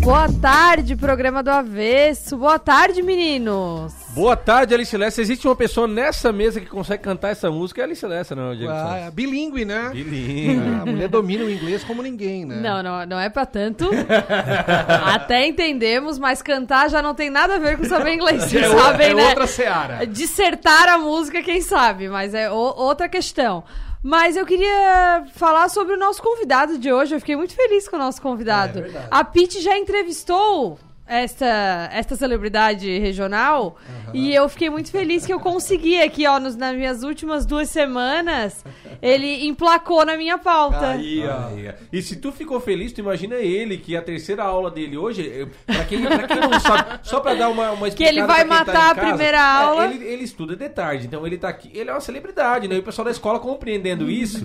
Boa tarde, programa do Avesso. Boa tarde, meninos. Boa tarde, Alice Lessa. Existe uma pessoa nessa mesa que consegue cantar essa música, é a Alice Lessa, não, Diego Ah, Santos? bilíngue, né? Bilingue. A mulher domina o inglês como ninguém, né? Não, não, não é pra tanto. Até entendemos, mas cantar já não tem nada a ver com saber inglês. Vocês É, sabem, é né? outra seara. Dissertar a música, quem sabe, mas é o- outra questão. Mas eu queria falar sobre o nosso convidado de hoje. Eu fiquei muito feliz com o nosso convidado. É verdade. a Pete já entrevistou esta, esta celebridade regional e eu fiquei muito feliz que eu consegui aqui, ó, nos, nas minhas últimas duas semanas, ele emplacou na minha pauta. Aí, ó. Aí, E se tu ficou feliz, tu imagina ele, que a terceira aula dele hoje, pra quem, pra quem não sabe, só pra dar uma, uma Que ele vai tá matar em a casa, primeira é, aula. ele, ele estuda de tarde, então ele tá aqui, ele é uma celebridade, né? E o pessoal da escola compreendendo isso,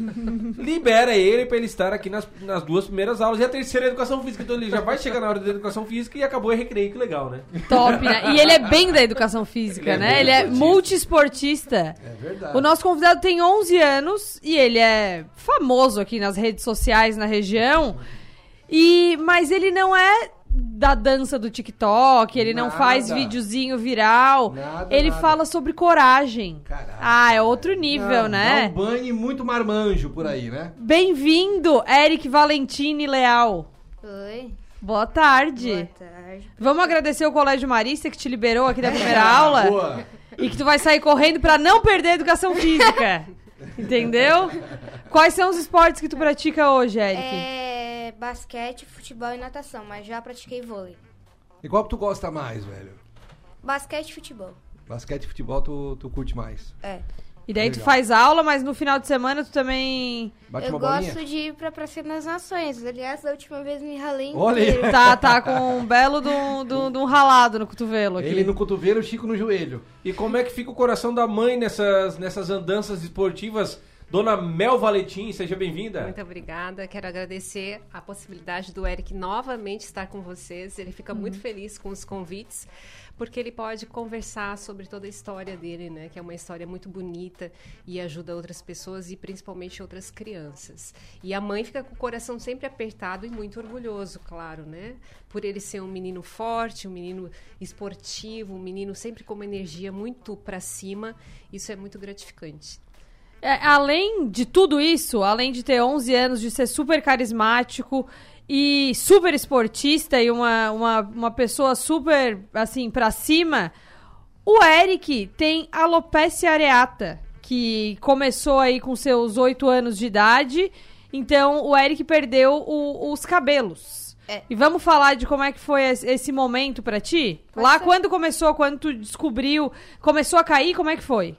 libera ele pra ele estar aqui nas, nas duas primeiras aulas. E a terceira é educação física, então ele já vai chegar na hora da educação física e acabou o recreio, que legal, né? Top, né? E ele é bem da educação física, Ele é né? bem Ele é esportista. multiesportista. É verdade. O nosso convidado tem 11 anos e ele é famoso aqui nas redes sociais na região. E mas ele não é da dança do TikTok, ele não Nada. faz videozinho viral. Nada, ele nada. fala sobre coragem. Caraca. Ah, é outro nível, Não, né? Dá um banho e muito marmanjo por aí, né? Bem-vindo, Eric Valentini Leal. Oi, Boa tarde. boa tarde. Vamos agradecer o Colégio Marista que te liberou aqui da primeira aula. Boa. E que tu vai sair correndo pra não perder a educação física. Entendeu? Quais são os esportes que tu pratica hoje, Eric? É basquete, futebol e natação, mas já pratiquei vôlei. E qual que tu gosta mais, velho? Basquete e futebol. Basquete e futebol tu, tu curte mais. É. E daí tu faz aula, mas no final de semana tu também Bate eu gosto de ir pra Praça das Nações. Aliás, da última vez me ralei Olha inteiro. tá, tá com um belo de um, de um- de um ralado no cotovelo aqui. Ele no cotovelo, o Chico no joelho. E como é que fica o coração da mãe nessas, nessas andanças esportivas? Dona Mel Valentim, seja bem-vinda. Muito obrigada. Quero agradecer a possibilidade do Eric novamente estar com vocês. Ele fica muito feliz com os convites, porque ele pode conversar sobre toda a história dele, né? Que é uma história muito bonita e ajuda outras pessoas e principalmente outras crianças. E a mãe fica com o coração sempre apertado e muito orgulhoso, claro, né? Por ele ser um menino forte, um menino esportivo, um menino sempre com uma energia muito para cima. Isso é muito gratificante. É, além de tudo isso, além de ter 11 anos, de ser super carismático e super esportista e uma, uma, uma pessoa super, assim, pra cima, o Eric tem alopecia areata, que começou aí com seus 8 anos de idade. Então, o Eric perdeu o- os cabelos. É. E vamos falar de como é que foi esse momento pra ti? Pode Lá ser. quando começou, quando tu descobriu, começou a cair, como é que foi?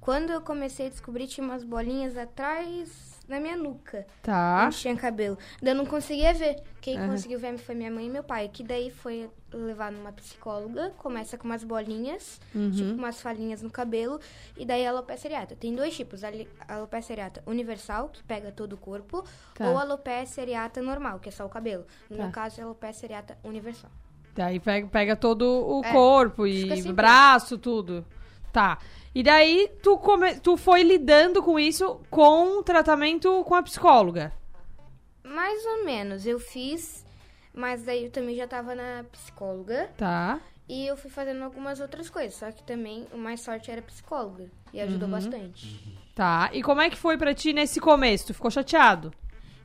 Quando eu comecei a descobrir, tinha umas bolinhas atrás da minha nuca. Tá. Onde tinha cabelo. Daí eu não conseguia ver. Quem Aham. conseguiu ver foi minha mãe e meu pai. Que daí foi levar numa psicóloga. Começa com umas bolinhas, Uhum. tipo umas falinhas no cabelo. E daí a alopecia areata. Tem dois tipos. A alopecia areata universal, que pega todo o corpo. Tá. Ou a alopecia areata normal, que é só o cabelo. No Tá. meu caso, é a alopecia areata universal. Daí pega, pega todo o É, corpo e assim braço, tudo. Tá. E daí tu, come, tu foi lidando com isso com tratamento com a psicóloga. Mais ou menos. Eu fiz... Mas daí eu também já tava na psicóloga. Tá. E eu fui fazendo algumas outras coisas. Só que também o mais sorte era psicóloga. E ajudou Uhum. bastante. Tá. E como é que foi pra ti nesse começo? Tu ficou chateado?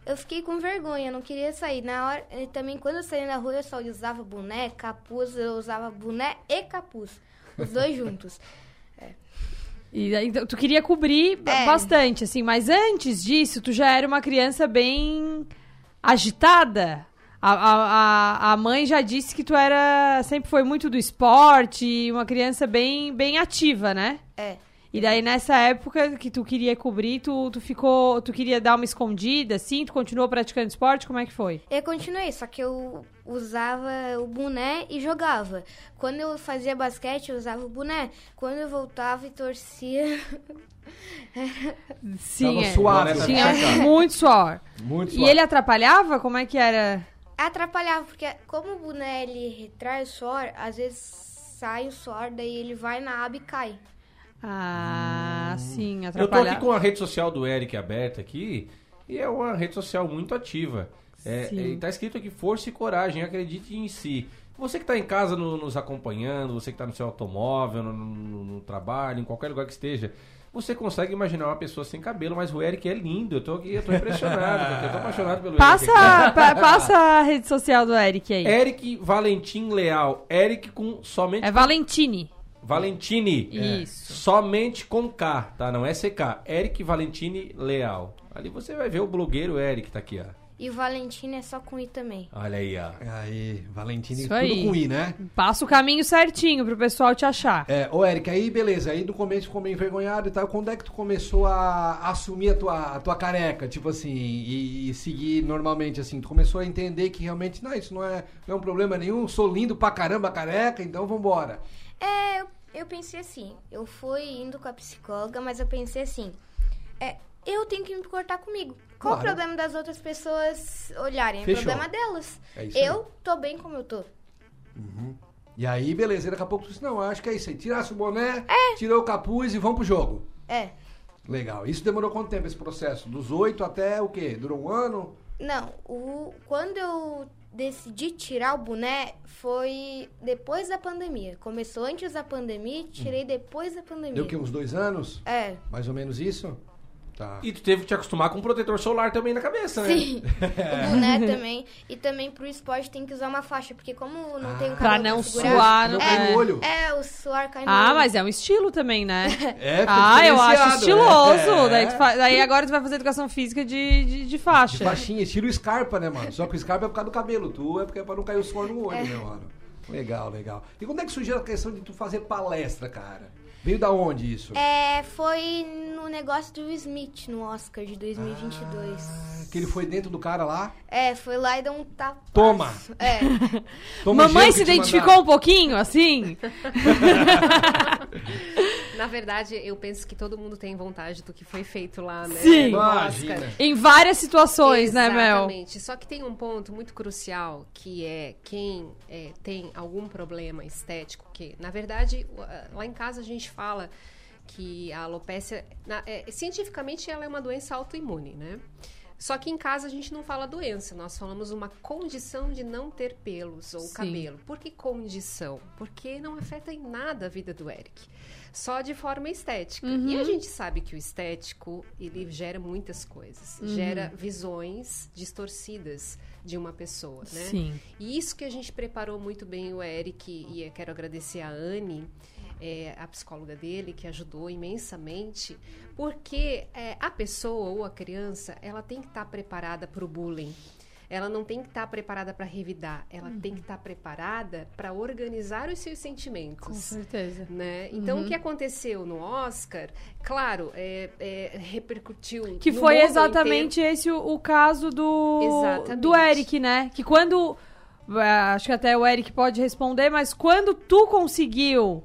Eu fiquei com vergonha, não queria sair. Na hora, e também quando eu saí na rua, eu só usava boné, capuz, eu usava boné e capuz. Os dois juntos. E daí então, tu queria cobrir É. bastante, assim. Mas antes disso, tu já era uma criança bem agitada. A, a, a- a mãe já disse que tu era sempre foi muito do esporte, uma criança bem, bem ativa, né? É. E daí nessa época que tu queria cobrir, tu, tu ficou, tu queria dar uma escondida, assim, tu continuou praticando esporte, como é que foi? Eu continuei, só que eu usava o boné e jogava. Quando eu fazia basquete, eu usava o boné. Quando eu voltava e torcia, Sim, Tava é. tinha muito suor. Muito E suave. ele atrapalhava? Como é que era? atrapalhava, porque como o boné ele retrai o suor, às vezes sai o suor, daí ele vai na aba e cai. Ah, sim, Eu tô aqui com a rede social do Eric aberta aqui, e é uma rede social muito ativa. É, é, tá escrito aqui, força e coragem, acredite em si. Você que está em casa no- nos acompanhando, você que está no seu automóvel, no, no- no trabalho, em qualquer lugar que esteja, você consegue imaginar uma pessoa sem cabelo, mas o Eric é lindo. Eu tô aqui, eu tô impressionado, eu tô apaixonado pelo Passa, Eric. pa- passa a rede social do Eric aí. Eric Valentim Leal. Eric com somente É Valentini. Valentini. Isso. Somente com K, tá? Não é CK. Eric Valentini Leal. Ali você vai ver o blogueiro Eric tá aqui, ó. E o Valentino é só com I também. Olha aí, ó. Aí, Valentini, Isso tudo aí. com I, né? Passa o caminho certinho pro pessoal te achar. É, ô Eric, aí beleza, aí no começo ficou meio envergonhado e tal. Quando é que tu começou a assumir a tua, a tua careca, tipo assim, e, e seguir normalmente, assim? Tu começou a entender que realmente, não, isso não é, não é um problema nenhum, sou lindo pra caramba careca, então vambora. É, eu, eu pensei assim, eu fui indo com a psicóloga, mas eu pensei assim, é, eu tenho que me cortar comigo. Qual Claro. o problema das outras pessoas olharem? Fechou. É problema delas. É isso aí. eu tô bem como eu tô. E aí, beleza, e daqui a pouco tu disse, não, acho que é isso aí. Tirasse o boné, tirou o capuz e vamos pro jogo. É. Legal. Isso demorou quanto tempo esse processo? Dos oito até o quê? Durou um ano? Não, o, quando eu decidi tirar o boné foi depois da pandemia. Começou antes da pandemia e tirei depois da pandemia. Deu o quê? Uns dois anos? É, Mais ou menos isso? Tá. E tu teve que te acostumar com um protetor solar também na cabeça, né? sim. o boné também. E também pro esporte tem que usar uma faixa, porque como não tem o Pra não segurar, suar, cai no é. olho. É, o suor cai no Ah, olho. mas é um estilo também, né? É, ah, eu acho estiloso. é. Daí, tu fa- daí agora tu vai fazer educação física de, de, de De faixa. faixinha, estilo Scarpa, né, mano? Só que o Scarpa é por causa do cabelo, tu é porque é pra não cair o suor no olho, né, mano? Legal, legal. E quando é que surgiu a questão de tu fazer palestra, cara? Veio da onde isso? É, foi no negócio do Smith, no Oscar de 2022. Ah, que ele foi dentro do cara lá? É, foi lá e deu um tapa. Toma! É, Toma Mamãe se identificou um pouquinho, assim? Na verdade, eu penso que todo mundo tem vontade do que foi feito lá, né? Sim. no. Oscar. Em várias situações, né, Mel? Exatamente. Só que tem um ponto muito crucial, que é quem é, tem algum problema estético, que, na verdade, ah, lá em casa a gente fala que a alopecia, na- é, cientificamente, ela é uma doença autoimune, né? Só que em casa a gente não fala doença, nós falamos uma condição de não ter pelos ou Sim. cabelo. Por que condição? Porque não afeta em nada a vida do Eric. Só de forma estética. E a gente sabe que o estético, ele gera muitas coisas. Gera visões distorcidas de uma pessoa, né? Sim. E isso que a gente preparou muito bem o Eric, e eu quero agradecer a Anne, é, a psicóloga dele, que ajudou imensamente, porque é, a pessoa ou a criança, ela tem que estar preparada para o bullying. Ela não tem que estar preparada para revidar, ela tem que estar preparada para organizar os seus sentimentos Com certeza. né? Então, o que aconteceu no Oscar, claro, é, é, repercutiu. Que foi exatamente esse o, o caso do, Exatamente. do Eric, né? Que quando. ah, Acho que até o Eric pode responder, mas quando tu conseguiu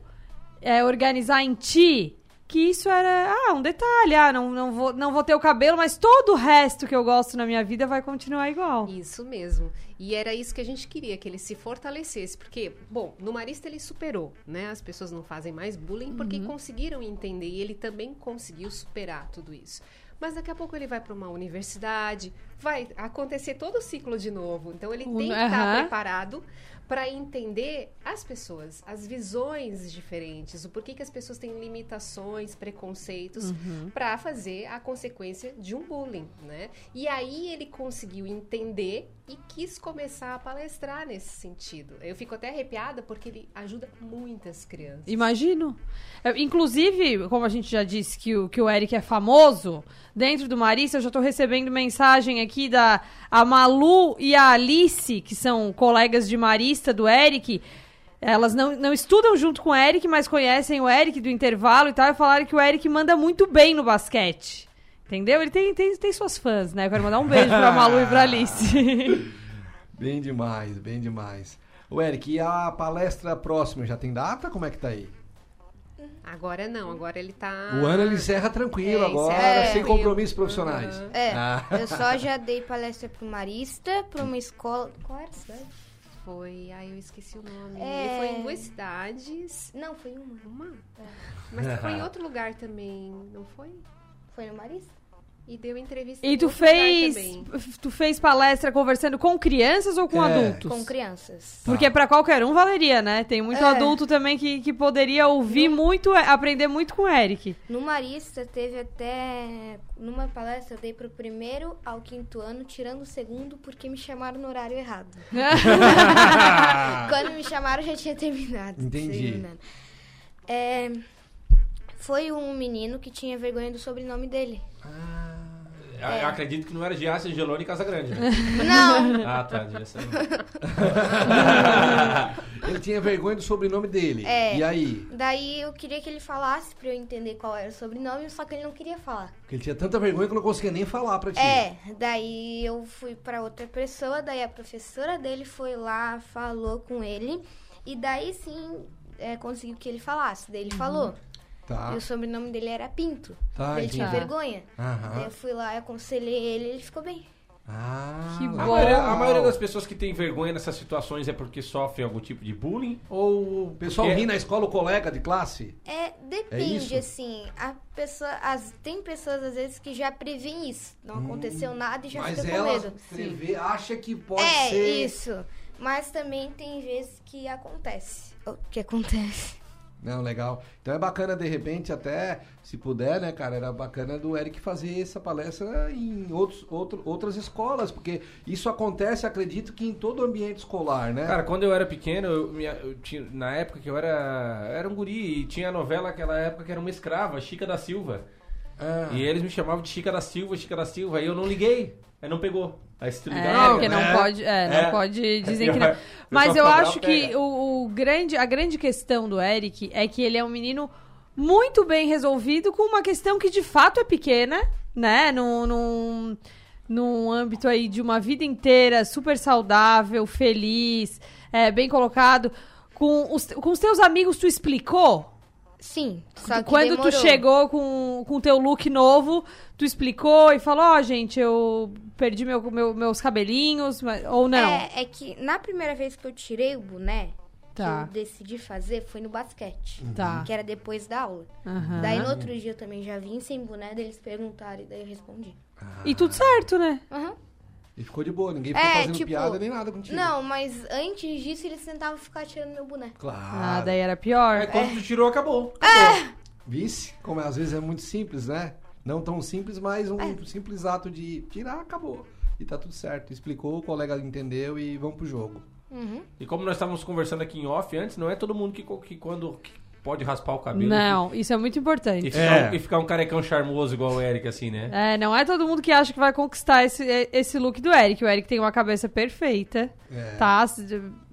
é, organizar em ti. Que isso era, ah, um detalhe, ah, não, não, vou, não vou ter o cabelo, mas todo o resto que eu gosto na minha vida vai continuar igual. Isso mesmo. E era isso que a gente queria, que ele se fortalecesse. Porque, bom, no Marista ele superou, né? As pessoas não fazem mais bullying porque conseguiram entender e ele também conseguiu superar tudo isso. Mas daqui a pouco ele vai para uma universidade, vai acontecer todo o ciclo de novo. Então ele tem que estar Aham. preparado para entender as pessoas, as visões diferentes, o porquê que as pessoas têm limitações, preconceitos para fazer a consequência de um bullying, né? E aí ele conseguiu entender e quis começar a palestrar nesse sentido. Eu fico até arrepiada porque ele ajuda muitas crianças. Imagino. Eu, inclusive, como a gente já disse que o, que o Eric é famoso, dentro do Marista eu já tô recebendo mensagem aqui da a Malu e a Alice, que são colegas de Marista do Eric. Elas não, não estudam junto com o Eric, mas conhecem o Eric do intervalo e tal, e falaram que o Eric manda muito bem no basquete. Entendeu? Ele tem, tem, tem suas fãs, né? Eu quero mandar um beijo pra Malu e pra Alice. Bem demais, bem demais. O Eric, e a palestra próxima já tem data? Como é que tá aí? Agora não, agora ele tá. O ano ele encerra tranquilo É, agora, encerra sem tranquilo. compromissos profissionais. é. Ah. Eu só já dei palestra pro Marista, pra uma escola. Qual era a cidade? Foi. Ai, eu esqueci o nome. É. Ele foi em duas cidades. Não, foi uma. Uma? Mas foi em outro lugar também, não foi? Foi no Marista? E deu entrevista E em tu fez, tu fez palestra conversando com crianças ou com É. adultos? Com crianças. Porque pra qualquer um valeria, né? Tem muito É. adulto também que, que poderia ouvir muito, é, aprender muito com o Eric. No Marista teve até. Numa palestra eu dei pro primeiro ao quinto ano, tirando o segundo, porque me chamaram no horário errado. Quando me chamaram já tinha terminado. Entendi. ano. É, foi um menino que tinha vergonha do sobrenome dele. Eu- Eu acredito que não era Giasse, Angeloni e Casagrande, né? Não! ah, tá. Devia ser. Ele tinha vergonha do sobrenome dele. É. E aí? Daí eu queria que ele falasse pra eu entender qual era o sobrenome, só que ele não queria falar. Porque ele tinha tanta vergonha que não conseguia nem falar pra ti. É, daí eu fui pra outra pessoa, daí a professora dele foi lá, falou com ele, e daí sim é, conseguiu que ele falasse. Daí ele falou. Tá. E o sobrenome dele era Pinto. Tá, ele tinha vergonha. Daí Aham. eu fui lá, aconselhei ele e ele ficou bem. Ah, Que A bom. maioria, a maioria das pessoas que tem vergonha nessas situações é porque sofrem algum tipo de bullying ou O pessoal porque- ri na escola, o colega de classe? É, depende, assim. A pessoa, as, tem pessoas, às vezes, que já prevêem isso. Não aconteceu nada e já Hum, Mas fica com ela medo. prevê, acha que pode é, ser. isso. Mas também tem vezes que acontece. O que acontece? Não, legal. Então é bacana, de repente, até, se puder, né, cara, era bacana do Eric fazer essa palestra em outros, outro, outras escolas, porque isso acontece, acredito que em todo ambiente escolar, né? Cara, quando eu era pequeno, eu, minha- eu tinha, na época que eu era, era um guri e tinha a novela naquela época que era uma escrava, Chica da Silva. Ah. E eles me chamavam de Chica da Silva, Chica da Silva, e eu não liguei. Aí não pegou. Aí se tu É, ligar, porque não né? pode, é, não É. pode dizer É que não. Mas eu acho que o, o grande, a grande questão do Eric é que ele é um menino muito bem resolvido com uma questão que de fato é pequena, né? Num, num, num âmbito aí de uma vida inteira super saudável, feliz, é, bem colocado. Com os, com os teus amigos, tu explicou? Sim, só que Quando demorou. tu chegou com o teu look novo, tu explicou e falou, ó, gente, eu perdi meu, meu- meus cabelinhos, mas- ou não? É, é que na primeira vez que eu tirei o boné, Tá. que eu decidi fazer, foi no basquete. Tá. Que era depois da aula. Aham. Daí no outro dia eu também já vim sem boné, daí eles perguntaram e daí eu respondi. E tudo certo, né? Aham. E ficou de boa, ninguém ficou É, fazendo tipo, piada nem nada contigo. Não, mas antes disso eles tentavam ficar tirando meu boné. Claro. Ah, daí era pior. Aí quando tu tirou, acabou. Vice, como às vezes é muito simples, né? Não tão simples, mas um É. simples ato de tirar, acabou. E tá tudo certo. Explicou, o colega entendeu e vamos pro jogo. Uhum. E como nós estávamos conversando aqui em off antes, não é todo mundo que, co- que quando que pode raspar o cabelo Não, isso é muito e, importante. ficar, É. e ficar um carecão charmoso igual o Eric, assim, né? É, não é todo mundo que acha que vai conquistar esse, esse look do Eric. O Eric tem uma cabeça perfeita, É. tá?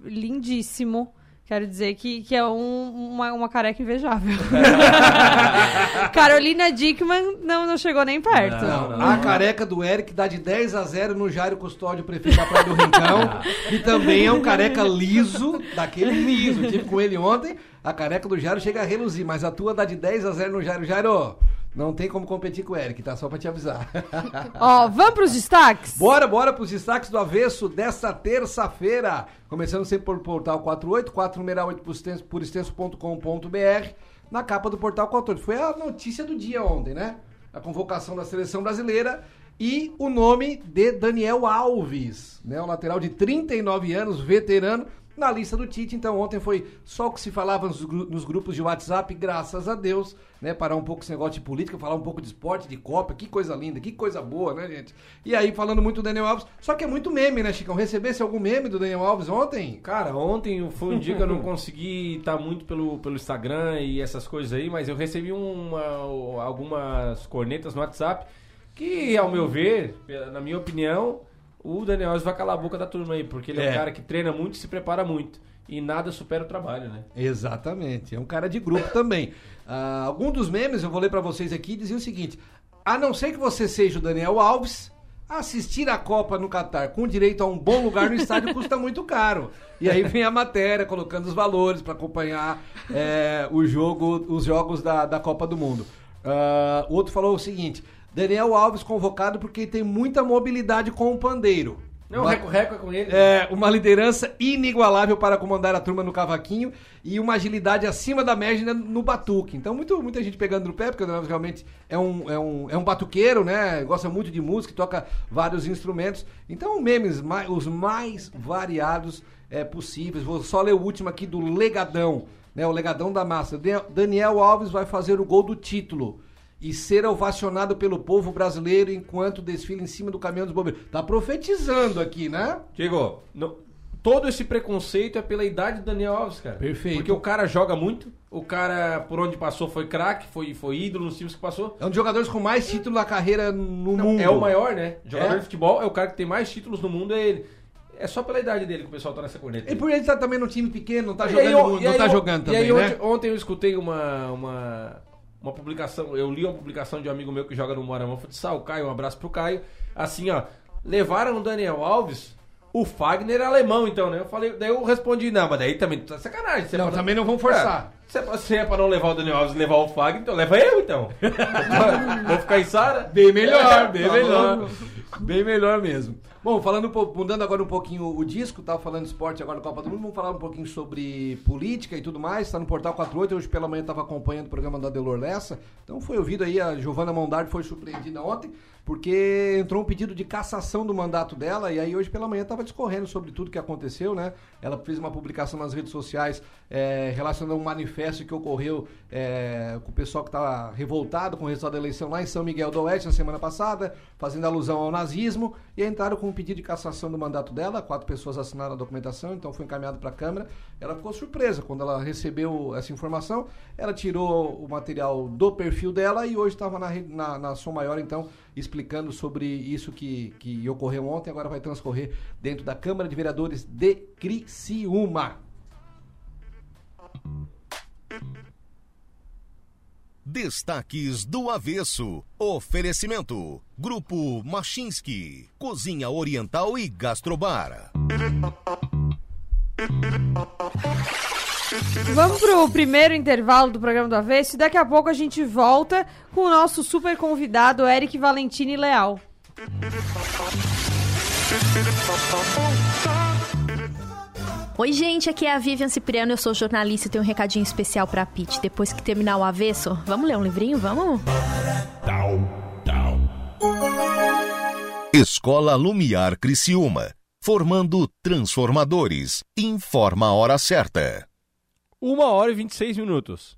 Lindíssimo. Quero dizer que, que é um- uma, uma careca invejável. Carolina Dickman não, não chegou nem perto. Não, não, a não. careca do Eric dá de 10 a 0 no Jairo Custódio, prefeito da Praia do Rincão. que também é um careca liso, daquele liso. Tive com ele ontem. A careca do Jairo chega a reluzir, mas a tua dá de 10 a 0 no Jairo. Jairo, não tem como competir com o Eric, tá? Só pra te avisar. Ó, vamos pros destaques? Bora, bora pros destaques do avesso desta terça-feira. Começando sempre por Portal 48, 468 por extenso- por extenso.com.br. Na capa do Portal 48. Foi a notícia do dia ontem, né? A convocação da seleção brasileira e o nome de Daniel Alves, né? O lateral de 39 anos, veterano, na lista do Tite. Então ontem foi só o que se falava nos, nos grupos de WhatsApp, graças a Deus, né? Parar um pouco esse negócio de política, falar um pouco de esporte, de Copa, que coisa linda, que coisa boa, né, gente? E aí, falando muito do Daniel Alves, só que é muito meme, né, Chicão? Recebesse algum meme do Daniel Alves ontem? Cara, ontem foi um dia que eu não consegui estar muito pelo, pelo Instagram e essas coisas aí, mas eu recebi uma, algumas cornetas no WhatsApp que, ao meu ver, na minha opinião, o Daniel Alves vai calar a boca da turma aí, porque ele é, É. um cara que treina muito e se prepara muito. E nada supera o trabalho, né? Exatamente, é um cara de grupo também. Ah, algum dos memes, eu vou ler pra vocês aqui, dizia o seguinte: a não ser que você seja o Daniel Alves, assistir a Copa no Catar com direito a um bom lugar no estádio custa muito caro. E aí vem a matéria colocando os valores pra acompanhar é, o jogo, os jogos da, da Copa do Mundo. Ah, o outro falou o seguinte: Daniel Alves convocado porque tem muita mobilidade com o pandeiro. Não, Uma- reco-reco é com ele. É, uma liderança inigualável para comandar a turma no cavaquinho e uma agilidade acima da média no batuque. Então, muito, muita gente pegando no pé, porque o Daniel Alves realmente é um, é, um, é um batuqueiro, né? Gosta muito de música, toca vários instrumentos. Então, memes mai- os mais variados é, possíveis. Vou só ler o último aqui do Legadão, né? O Legadão da Massa. Dan- Daniel Alves vai fazer o gol do título. E ser ovacionado pelo povo brasileiro enquanto desfila em cima do caminhão dos bombeiros. Tá profetizando aqui, né? Diego, no- todo esse preconceito é pela idade do Daniel Alves, cara. Perfeito. Porque o cara joga muito, o cara por onde passou foi craque, foi, foi ídolo nos times que passou. É um dos jogadores com mais título na carreira no Não, mundo. é o maior, né? Jogador É? de futebol é o cara que tem mais títulos no mundo, é ele. É só pela idade dele que o pessoal tá nessa corneta. E por ele estar também num time pequeno, não tá E jogando, aí, e não aí tá jogando e também, aí, né? ontem, ontem eu escutei uma, uma, uma publicação, eu li uma publicação de um amigo meu que joga no Moramão Futsal, o Caio, um abraço pro Caio. Assim, ó, levaram o Daniel Alves, o Fagner é alemão, então, né? Eu falei, daí eu respondi, não, mas daí também tá sacanagem. é Não, também não vamos forçar. É, se, é pra, se é pra não levar o Daniel Alves e levar o Fagner, então leva eu, então. Vou ficar em Sara? Bem melhor, bem Tá melhor. bom. Bem melhor mesmo. Bom, falando mudando agora um pouquinho o disco, tava falando de esporte agora Copa do Mundo, vamos falar um pouquinho sobre política e tudo mais, tá no Portal 48, hoje pela manhã tava acompanhando o programa da Delor Lessa, então foi ouvido aí, a Giovana Mondardi foi surpreendida ontem, porque entrou um pedido de cassação do mandato dela, e aí hoje pela manhã tava discorrendo sobre tudo que aconteceu, né? Ela fez uma publicação nas redes sociais é, relacionando um manifesto que ocorreu é, com o pessoal que estava revoltado com o resultado da eleição lá em São Miguel do Oeste na semana passada, fazendo alusão ao nazismo, e entraram com um pedido de cassação do mandato dela. Quatro pessoas assinaram a documentação, então foi encaminhado para a Câmara. Ela ficou surpresa quando ela recebeu essa informação. Ela tirou o material do perfil dela e hoje estava na, na, na Som Maior, então, explicando sobre isso que, que ocorreu ontem. Agora vai transcorrer dentro da Câmara de Vereadores de Criciúma. Destaques do Avesso. Oferecimento. Grupo Machinski. Cozinha Oriental e Gastrobar. Vamos pro primeiro intervalo do programa do Avesso e daqui a pouco a gente volta com o nosso super convidado, Eric Valentini Leal. Oi, gente, aqui é a Vivian Cipriano, eu sou jornalista e tenho um recadinho especial pra Pete. Depois que terminar o avesso, vamos ler um livrinho? Vamos? Escola Lumiar Criciúma. Formando transformadores. Informa a hora certa. Uma hora e 26 minutos.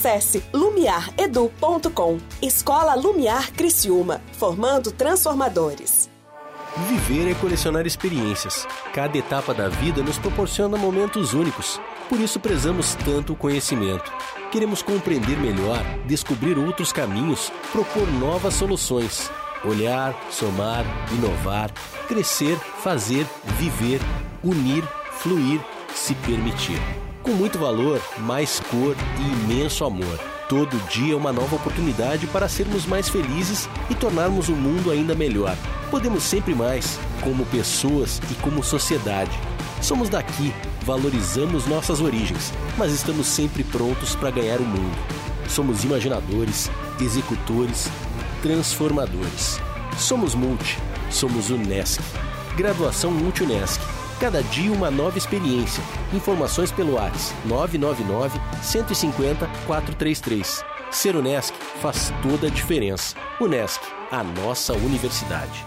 Acesse lumiaredu.com. Escola Lumiar Criciúma, formando transformadores. Viver é colecionar experiências. Cada etapa da vida nos proporciona momentos únicos. Por isso prezamos tanto o conhecimento. Queremos compreender melhor, descobrir outros caminhos, propor novas soluções. Olhar, somar, inovar, crescer, fazer, viver, unir, fluir, se permitir. Com muito valor, mais cor e imenso amor. Todo dia é uma nova oportunidade para sermos mais felizes e tornarmos o mundo ainda melhor. Podemos sempre mais, como pessoas e como sociedade. Somos daqui, valorizamos nossas origens, mas estamos sempre prontos para ganhar o mundo. Somos imaginadores, executores, transformadores. Somos Multi, somos Unesc. Graduação Multi Unesc. Cada dia uma nova experiência. Informações pelo WhatsApp 999 150 433. Ser Unesc faz toda a diferença. Unesc, a nossa universidade.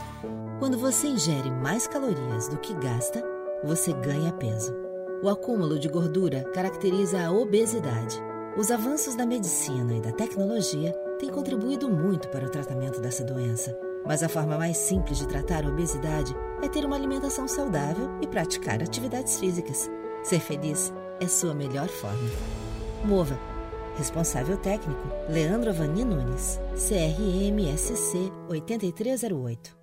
Quando você ingere mais calorias do que gasta, você ganha peso. O acúmulo de gordura caracteriza a obesidade. Os avanços da medicina e da tecnologia têm contribuído muito para o tratamento dessa doença. Mas a forma mais simples de tratar a obesidade é ter uma alimentação saudável e praticar atividades físicas. Ser feliz é sua melhor forma. Mova. Responsável técnico: Leandro Avani Nunes. CRMSC 8308.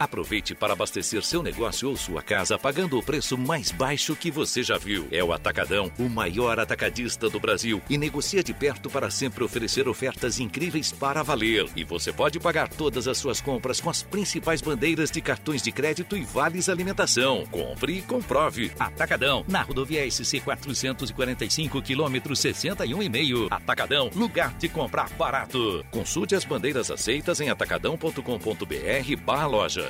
Aproveite para abastecer seu negócio ou sua casa pagando o preço mais baixo que você já viu. É o Atacadão, o maior atacadista do Brasil e negocia de perto para sempre oferecer ofertas incríveis para valer. E você pode pagar todas as suas compras com as principais bandeiras de cartões de crédito e vales alimentação. Compre e comprove. Atacadão, na rodovia SC 445, quilômetro 61,5. Atacadão, lugar de comprar barato. Consulte as bandeiras aceitas em atacadão.com.br barra loja.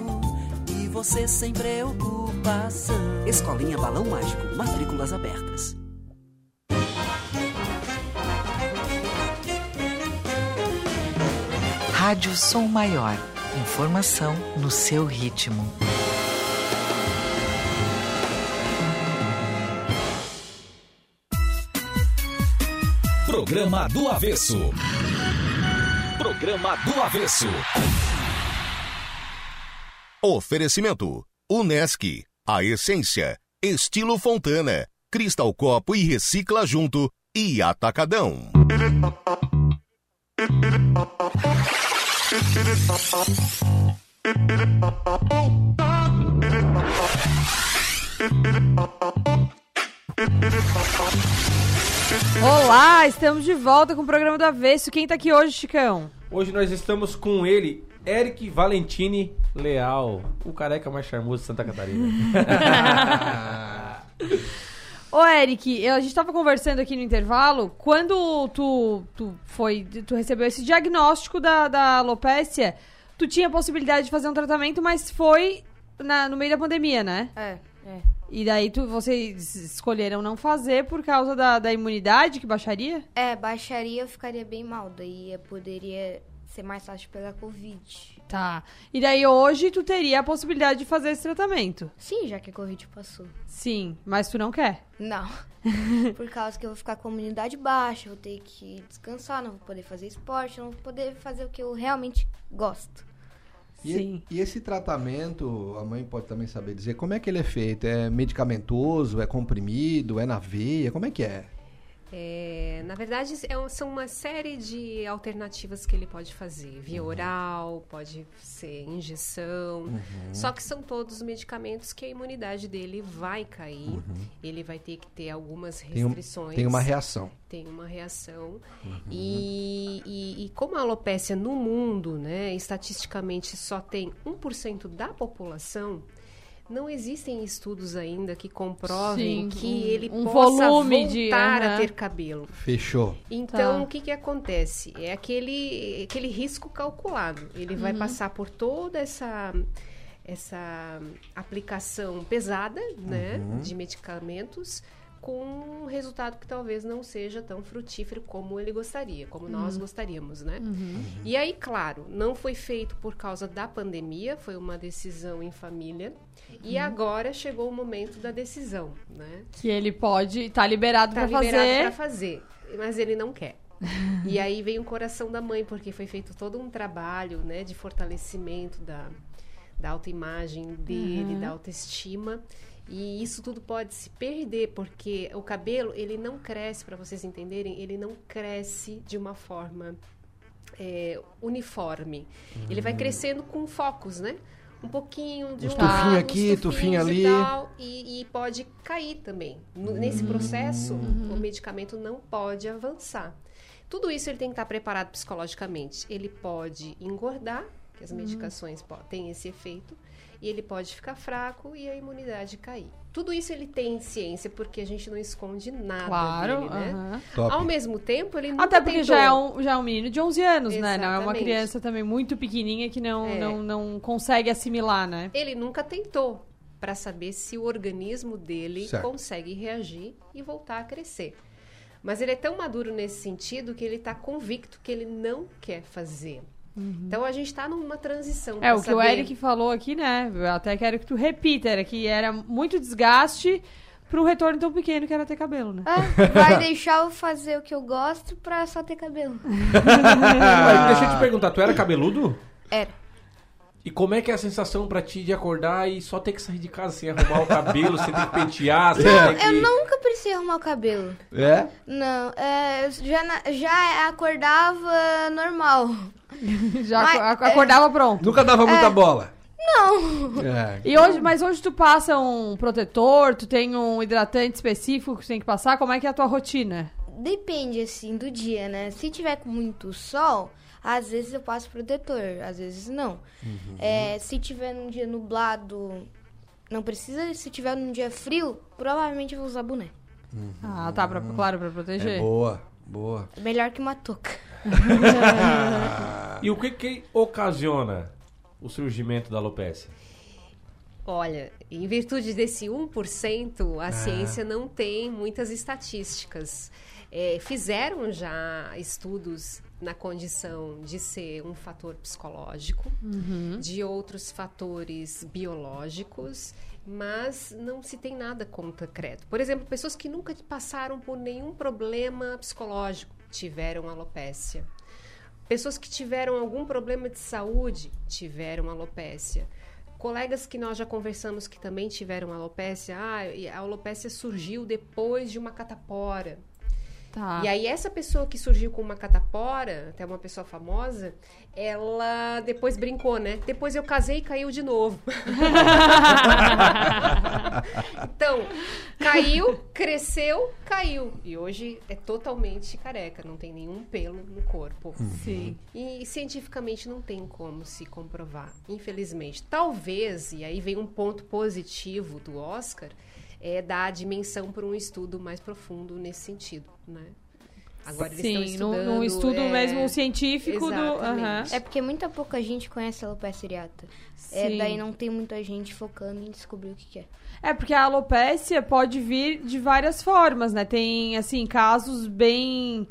você sem preocupação. Escolinha Balão Mágico, matrículas abertas. Rádio Som Maior. Informação no seu ritmo. Programa do Avesso. Programa do Avesso. Oferecimento: Unesc, a essência, estilo Fontana, Cristal Copo e Recicla Junto e Atacadão. Olá, estamos de volta com o programa do Avesso. Quem tá aqui hoje, Chicão? Hoje nós estamos com ele, Eric Valentini Leal, o careca mais charmoso de Santa Catarina. Ô, Eric, eu- a gente tava conversando aqui no intervalo. Quando tu, tu foi, tu recebeu esse diagnóstico da, da alopécia, tu tinha a possibilidade de fazer um tratamento, mas foi na- no meio da pandemia, né? É, é. E daí tu, vocês escolheram não fazer por causa da, da imunidade que baixaria? É, baixaria eu ficaria bem mal, daí eu poderia ser mais fácil de pegar Covid. Tá. E daí hoje tu teria a possibilidade de fazer esse tratamento? Sim, já que a Covid passou. Sim, mas tu não quer? Não. Por causa que eu vou ficar com a imunidade baixa, eu vou ter que descansar, não vou poder fazer esporte, não vou poder fazer o que eu realmente gosto. E, e esse tratamento, a mãe pode também saber dizer, como é que ele é feito? É medicamentoso, é comprimido, é na veia, como é que é? É, na verdade, é são uma série de alternativas que ele pode fazer. Via oral, pode ser injeção. Uhum. Só que são todos medicamentos que a imunidade dele vai cair. Ele vai ter que ter algumas Tem um- restrições. tem uma reação. Tem uma reação. E, e- e como a alopécia no mundo, né, estatisticamente só tem 1% da população, não existem estudos ainda que comprovem Sim, que um- ele um possa volume de- voltar aham. a ter cabelo. Fechou. Então, Tá. o que, que acontece? É aquele, aquele risco calculado. Ele vai Uhum. passar por toda essa, essa aplicação pesada né, Uhum. de medicamentos com um resultado que talvez não seja tão frutífero como ele gostaria, como nós Uhum. gostaríamos, né? Uhum. E aí, claro, não foi feito por causa da pandemia, foi uma decisão em família. E Uhum. agora chegou o momento da decisão, né? Que ele pode tá liberado tá liberado fazer. pra fazer, mas ele não quer. e aí vem o coração da mãe, porque foi feito todo um trabalho, né, de fortalecimento da, da autoimagem dele, Uhum. da autoestima. E isso tudo pode se perder, porque o cabelo, ele não cresce, para vocês entenderem, ele não cresce de uma forma é, uniforme. Ele vai Hum. crescendo com focos, né? Um pouquinho de um tufinho lado, aqui, tufinho ali. E, tal, e, e pode cair também. No- nesse processo, Uhum. o medicamento não pode avançar. Tudo isso ele tem que estar preparado psicologicamente. Ele pode engordar, que as Uhum. medicações po- têm esse efeito, e ele pode ficar fraco e a imunidade cair. Tudo isso ele tem ciência, porque a gente não esconde nada Claro, dele, né? aham. Top. Ao mesmo tempo, ele nunca Até porque tentou. já é, um, já é um menino de 11 anos, né? Não é uma Exatamente. criança também muito pequenininha que não, É. não, não consegue assimilar, né? Ele nunca tentou para saber se o organismo dele Certo. consegue reagir e voltar a crescer. Mas ele é tão maduro nesse sentido que ele está convicto que ele não quer fazer. Então a gente está numa transição. É, o que o saber- Eric falou aqui, né? Eu até quero que tu repita, era que era muito desgaste para um retorno tão pequeno que era ter cabelo, né? Vai deixar eu fazer o que eu gosto pra só ter cabelo. Mas deixa eu te perguntar, tu era cabeludo? Era. E como é que é a sensação pra ti de acordar e só ter que sair de casa sem arrumar o cabelo, sem ter que pentear, sem Não, ter que... eu nunca precisei arrumar o cabelo. É? Não, é, eu já, já acordava normal. Já Mas, ac- acordava pronto. Nunca dava muita É. bola. Não. É. E hoje, mas hoje tu passa um protetor, tu tem um hidratante específico que tu tem que passar, como é que é a tua rotina? Depende, assim, do dia, né? Se tiver com muito sol, às vezes eu passo protetor, às vezes não. Uhum. É, se tiver num dia nublado, não precisa. Se tiver num dia frio, provavelmente eu vou usar boné. Ah, tá, pra, claro, pra proteger. É boa, boa. Melhor que uma touca. E o que que ocasiona o surgimento da alopecia? Olha, em virtude desse 1%, a Ah. ciência não tem muitas estatísticas. É, fizeram já estudos na condição de ser um fator psicológico, Uhum. de outros fatores biológicos, mas não se tem nada concreto. Por exemplo, pessoas que nunca passaram por nenhum problema psicológico tiveram alopecia. Pessoas que tiveram algum problema de saúde tiveram alopécia. Colegas que nós já conversamos que também tiveram alopécia, ah, e a alopécia surgiu depois de uma catapora. Tá. E aí essa pessoa que surgiu com uma catapora, até uma pessoa famosa, ela depois brincou, né? Depois eu casei e caiu de novo. então, caiu, cresceu, caiu. E hoje é totalmente careca, não tem nenhum pelo no corpo. Sim. E cientificamente não tem como se comprovar, infelizmente. Talvez, e aí vem um ponto positivo do Oscar, é dar a dimensão para um estudo mais profundo nesse sentido, né? Agora eles Sim, estão num- estudando... num estudo é, mesmo científico do- Exatamente. aham. É porque muita pouca gente conhece a alopecia areata. É, Sim. daí não tem muita gente focando em descobrir o que, que é. É, porque a alopécia pode vir de várias formas, né? Tem, assim, casos bem.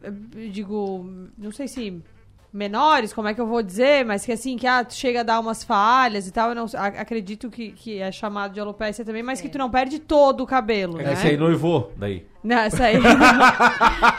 eu Digo, não sei se menores, como é que eu vou dizer, mas que assim, que ah, tu chega a dar umas falhas e tal. Eu não a- acredito que, que é chamado de alopécia também, mas que tu não perde todo o cabelo, É né? esse aí noivou, daí. Não, essa aí.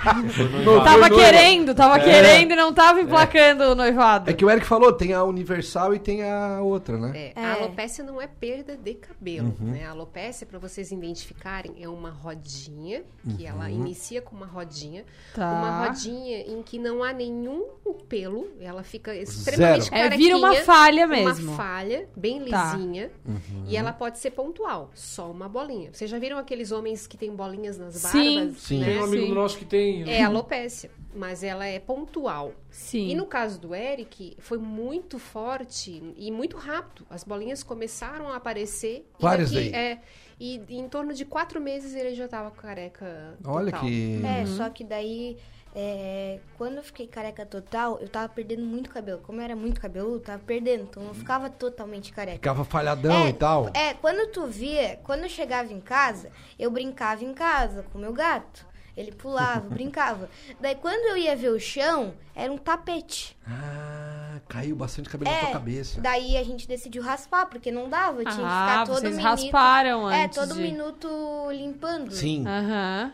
Tava querendo, tava É. querendo e não tava emplacando o noivado. É que o Eric falou, tem a universal e tem a outra, né? É, A alopécia não é perda de cabelo, Uhum. né? A alopécia, para vocês identificarem, é uma rodinha, que Uhum. ela inicia com uma rodinha. Tá. Uma rodinha em que não há nenhum pelo, ela fica extremamente Zero. É, vira uma falha mesmo. Uma falha, bem Tá. lisinha. Uhum. E ela pode ser pontual, só uma bolinha. Vocês já viram aqueles homens que têm bolinhas nas barbas? Sim. barbas. Sim. né? Tem um amigo nosso que tem. É alopécia, mas ela é pontual. Sim. E no caso do Eric, foi muito forte e muito rápido. As bolinhas começaram a aparecer. e Várias daqui- daí. É, e em torno de quatro meses ele já tava careca Olha total. que. É, só que daí, é, quando eu fiquei careca total, eu tava perdendo muito cabelo. Como eu era muito cabeludo, eu tava perdendo. Então eu não ficava totalmente careca. Ficava falhadão e tal. É, quando tu via, quando eu chegava em casa, eu brincava em casa com meu gato. Ele pulava, brincava. Daí quando eu ia ver o chão, era um tapete. Ah, caiu bastante cabelo na É, tua cabeça. daí a gente decidiu raspar, porque não dava, tinha que Ah, ficar todo vocês minuto. rasparam É, antes todo de- minuto limpando. Sim. Aham.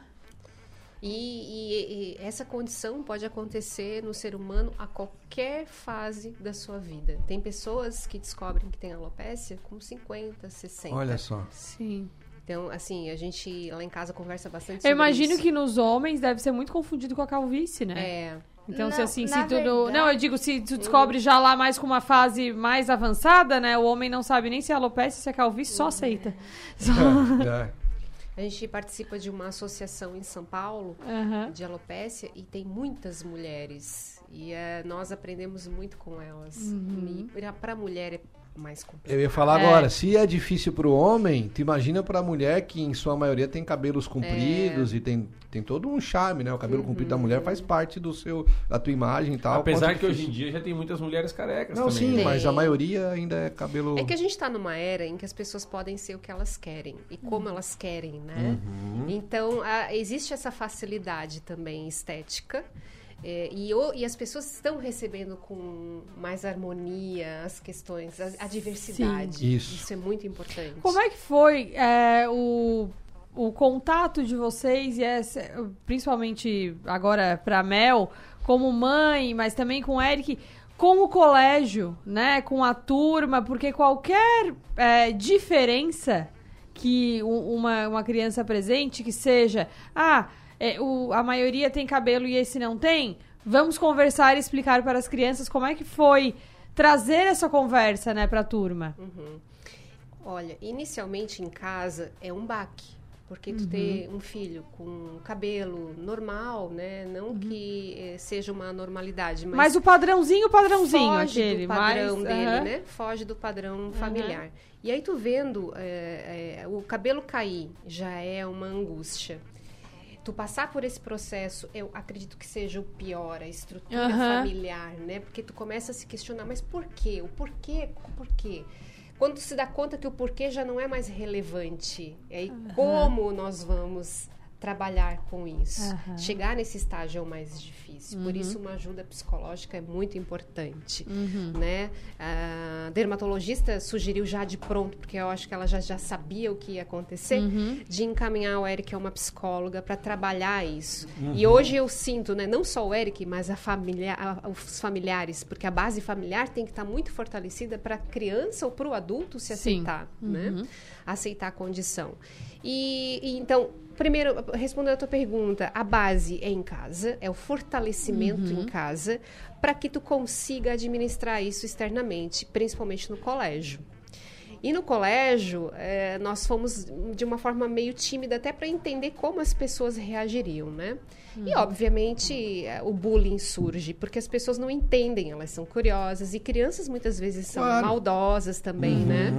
E, e- e essa condição pode acontecer no ser humano a qualquer fase da sua vida. Tem pessoas que descobrem que tem alopécia com 50, 60. Olha só. Sim. Então, assim, a gente lá em casa conversa bastante Eu sobre imagino isso. que nos homens deve ser muito confundido com a calvície, né? É. Então, se Não, assim, se tudo. verdade- Não, eu digo, se tu descobre já lá mais com uma fase mais avançada, né? O homem não sabe nem se é alopecia, se é calvície, só aceita. Só- É, A gente participa de uma associação em São Paulo Aham. de alopécia e tem muitas mulheres. E eh, nós aprendemos muito com elas. Uhum. E para a mulher é mais complicado. Eu ia falar É. agora, se é difícil pro homem, tu imagina pra mulher que em sua maioria tem cabelos É. compridos e tem, tem todo um charme, né? O cabelo comprido da mulher faz parte do seu, da tua imagem e tal. Apesar que hoje em dia já tem muitas mulheres carecas Não, também. sim, né? mas a maioria ainda é cabelo. É que a gente está numa era em que as pessoas podem ser o que elas querem e como elas querem, né? Uhum. Então, a- existe essa facilidade também estética. É, e, o- e as pessoas estão recebendo com mais harmonia as questões, a, a diversidade. Sim. Isso. é muito importante. Como é que foi é, o, o contato de vocês, e essa, principalmente agora pra Mel, como mãe, mas também com o Eric, com o colégio, né? Com a turma, porque qualquer é, diferença que uma, uma criança presente, que seja, ah, é, o, a maioria tem cabelo e esse não tem, vamos conversar e explicar para as crianças como é que foi trazer essa conversa, né, pra turma. Uhum. Olha, inicialmente em casa é um baque. Porque tu Uhum. ter um filho com cabelo normal, né? Não que eh, seja uma normalidade, mas... Uhum. Mas o padrãozinho, o padrãozinho foge aquele. do padrão mais, dele, né? Foge do padrão familiar. E aí tu vendo é, é, o cabelo cair já é uma angústia. Tu passar por esse processo, eu acredito que seja o pior, a estrutura familiar, né? Porque tu começa a se questionar, mas por quê? O porquê? O porquê? Quando tu se dá conta que o porquê já não é mais relevante, e aí como nós vamos trabalhar com isso? Aham. Chegar nesse estágio é o mais difícil. Por Uhum. isso, uma ajuda psicológica é muito importante. Uhum. Né? A dermatologista sugeriu já de pronto, porque eu acho que ela já, já sabia o que ia acontecer, Uhum. de encaminhar o Eric a uma psicóloga para trabalhar isso. Uhum. E hoje eu sinto, né, não só o Eric, mas a família, a- os familiares, porque a base familiar tem que estar muito fortalecida para a criança ou para o adulto se Sim. aceitar, Uhum. né? Aceitar a condição. E, e então, primeiro, respondendo a tua pergunta, a base é em casa, é o fortalecimento Uhum. em casa, para que tu consiga administrar isso externamente, principalmente no colégio. E no colégio, eh, nós fomos de uma forma meio tímida até para entender como as pessoas reagiriam, né? E, Uhum. obviamente, eh, o bullying surge, porque as pessoas não entendem, elas são curiosas. E crianças, muitas vezes, são Claro. maldosas também, Uhum. né?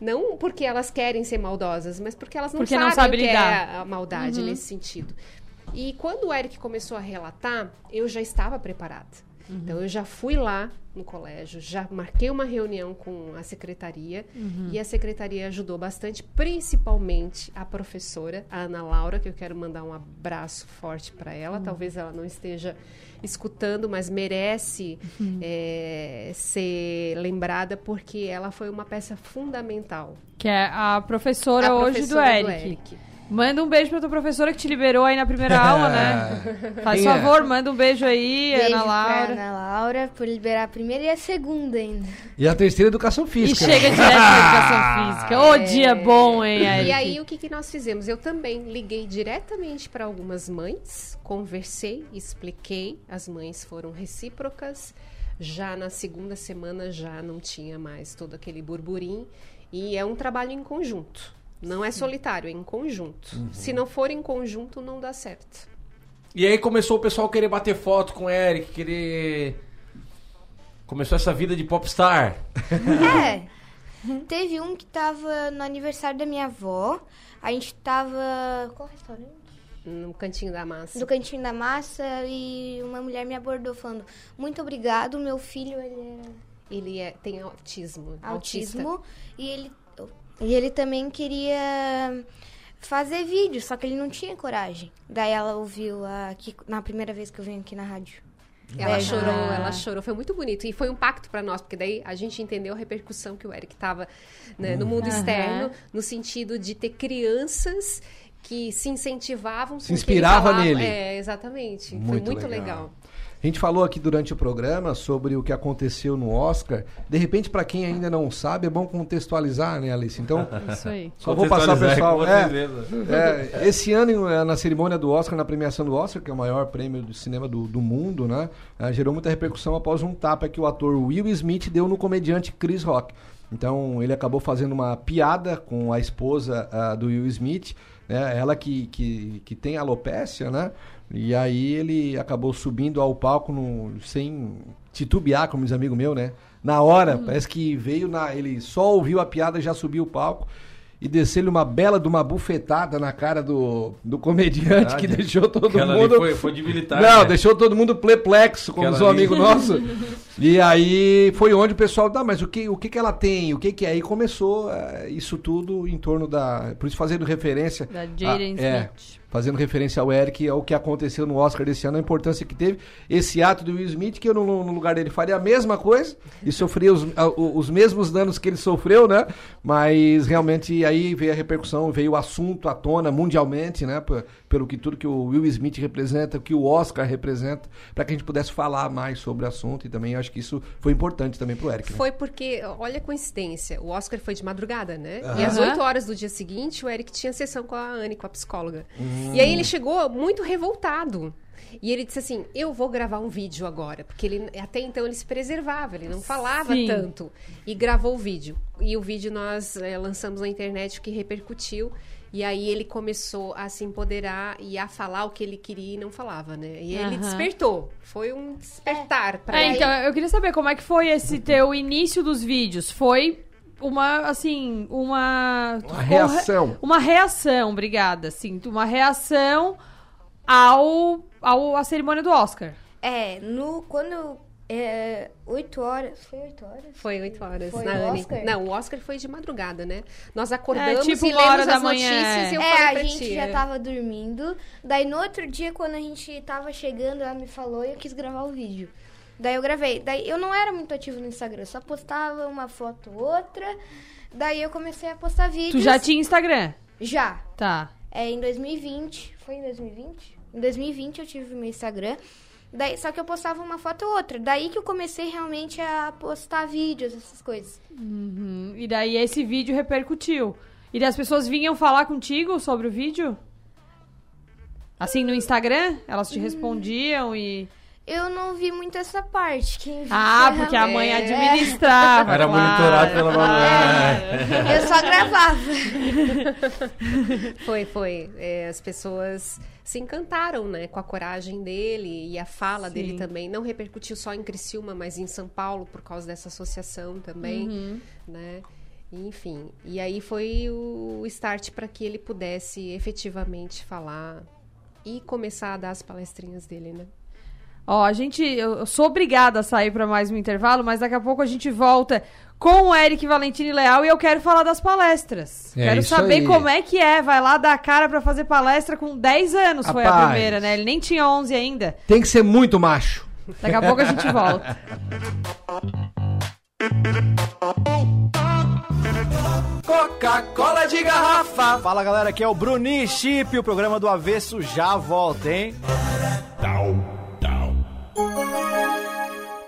Não porque elas querem ser maldosas, mas porque elas não Porque sabem não sabe o que lidar. é a maldade Uhum. nesse sentido. E quando o Eric começou a relatar, eu já estava preparada. Uhum. Então, eu já fui lá no colégio, já marquei uma reunião com a secretaria Uhum. e a secretaria ajudou bastante, principalmente a professora, a Ana Laura, que eu quero mandar um abraço forte para ela. Uhum. Talvez ela não esteja escutando, mas merece Uhum. eh, ser lembrada porque ela foi uma peça fundamental. Que é a professora, A hoje do professora do Eric. Eric. Manda um beijo pra tua professora que te liberou aí na primeira aula, né? Faz Quem é? favor, manda um beijo aí, Beijo Ana pra Laura. Ana Laura por liberar a primeira e a segunda ainda. E a terceira educação E física. chega direto pra educação física. Ô, dia bom, hein, Eric? E aí, o que, que nós fizemos? Eu também liguei diretamente para algumas mães, conversei, expliquei. As mães foram recíprocas. Já na segunda semana já não tinha mais todo aquele burburinho. E é um trabalho em conjunto. Não é solitário, é em conjunto. Uhum. Se não for em conjunto, não dá certo. E aí começou o pessoal querer bater foto com o Eric, querer. Começou essa vida de popstar. É. Teve um que tava no aniversário da minha avó. A gente tava. Qual restaurante? No cantinho da massa. Do Cantinho da Massa e uma mulher me abordou falando: Muito obrigado, meu filho ele Ele é, tem autismo. é autismo autista. e ele, e ele também queria fazer vídeo, só que ele não tinha coragem. Daí ela ouviu aqui na primeira vez que eu vim aqui na rádio. Ela Daí- chorou, Ah. ela chorou. Foi muito bonito. E foi um pacto pra nós, porque daí a gente entendeu a repercussão que o Eric tava né, no mundo Aham. externo, no sentido de ter crianças que se incentivavam. Se com o que ele inspirava falava. nele. É, exatamente. Foi Muito muito legal. legal. A gente falou aqui durante o programa sobre o que aconteceu no Oscar. De repente, para quem ainda não sabe, é bom contextualizar, né, Alice? Então, Isso aí. só vou passar, pessoal. É, é, esse ano, é, na cerimônia do Oscar, na premiação do Oscar, que é o maior prêmio de cinema do, do mundo, né? é, gerou muita repercussão após um tapa que o ator Will Smith deu no comediante Chris Rock. Então, ele acabou fazendo uma piada com a esposa ah, do Will Smith, né? Ela que, que, que tem alopécia, né? E aí ele acabou subindo ao palco no- sem titubear, como diz amigo meu, né? Na hora, parece que veio na. Ele só ouviu a piada, já subiu o palco e desceu-lhe uma bela de uma bufetada na cara do, do comediante que Verdade. deixou todo Aquela ali mundo. foi- foi de militar, Não, né? deixou todo mundo perplexo, como Aquela diz um ali- amigo nosso. E aí foi onde o pessoal, tá, mas o que, o que que ela tem? O que que é? Aí começou eh, isso tudo em torno da, por isso fazendo referência Da Jaden é, Smith. Fazendo referência ao Eric, ao que aconteceu no Oscar desse ano, a importância que teve esse ato do Will Smith, que eu no, no lugar dele faria a mesma coisa e sofria os, os mesmos danos que ele sofreu, né? Mas realmente aí veio a repercussão, veio o assunto à tona mundialmente, né? Pelo que tudo que o Will Smith representa, o que o Oscar representa, para que a gente pudesse falar mais sobre o assunto e também acho que isso foi importante também pro Eric. né? Foi porque, olha a coincidência, o Oscar foi de madrugada, né? Aham. E às 8 horas do dia seguinte, o Eric tinha sessão com a Anne, com a psicóloga. Hum. E aí ele chegou muito revoltado. E ele disse assim: Eu vou gravar um vídeo agora. Porque ele até então ele se preservava, ele não falava Sim. tanto. E gravou o vídeo. E o vídeo nós eh, lançamos na internet, o que repercutiu. E aí ele começou a se empoderar e a falar o que ele queria e não falava, né? E ele Aham. despertou. Foi um despertar pra É, ele. então, eu queria saber como é que foi esse teu início dos vídeos. Foi uma, assim, uma... Uma reação. Uma reação, obrigada. Assim, uma reação ao, ao, à cerimônia do Oscar. É, no, quando. É, 8 horas. Foi 8 horas? Foi 8 horas Foi na. Oscar? Não, o Oscar foi de madrugada, né? Nós acordamos É, tipo e uma hora lemos da as manhã, notícias e eu é, falei a pra gente ti, já é. tava dormindo. Daí no outro dia, quando a gente tava chegando, ela me falou e eu quis gravar o vídeo. Daí eu gravei. Daí eu não era muito ativo no Instagram, só postava uma foto ou outra. Daí eu comecei a postar vídeos. Tu já tinha Instagram? Já. Tá. É em 2020. Foi em 2020? Em 2020 eu tive meu Instagram. Daí, só que eu postava uma foto ou outra. Daí que eu comecei realmente a postar vídeos, essas coisas. Uhum. E daí esse vídeo repercutiu. E daí as pessoas vinham falar contigo sobre o vídeo? Assim, no Instagram? Elas Hum. te respondiam e... Eu não vi muito essa parte. Quem Ah, porque a mãe administrava. Era claro. monitorado pela mamãe. Eu só gravava. Foi, foi. É, as pessoas se encantaram, né, com a coragem dele e a fala Sim. dele também. Não repercutiu só em Criciúma, mas em São Paulo, por causa dessa associação também, Uhum. né? Enfim, e aí foi o start para que ele pudesse efetivamente falar e começar a dar as palestrinhas dele, né? Ó, a gente, eu sou obrigada a sair para mais um intervalo, mas daqui a pouco a gente volta com o Eric Valentini Leal e eu quero falar das palestras. É quero isso saber aí. como é que é, vai lá dar a cara para fazer palestra com 10 anos, foi a Rapaz. primeira, né? Ele nem tinha 11 ainda. Tem que ser muito macho. Daqui a pouco a gente volta. Coca-Cola de garrafa. Fala galera, aqui é o Bruni Chip, o programa do Avesso já volta, hein?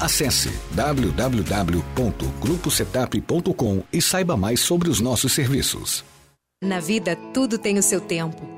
Acesse www.gruposetap.com e saiba mais sobre os nossos serviços. Na vida, tudo tem o seu tempo.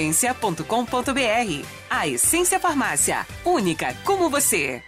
www.lojaessência.com.br. A Essência Farmácia, única como você.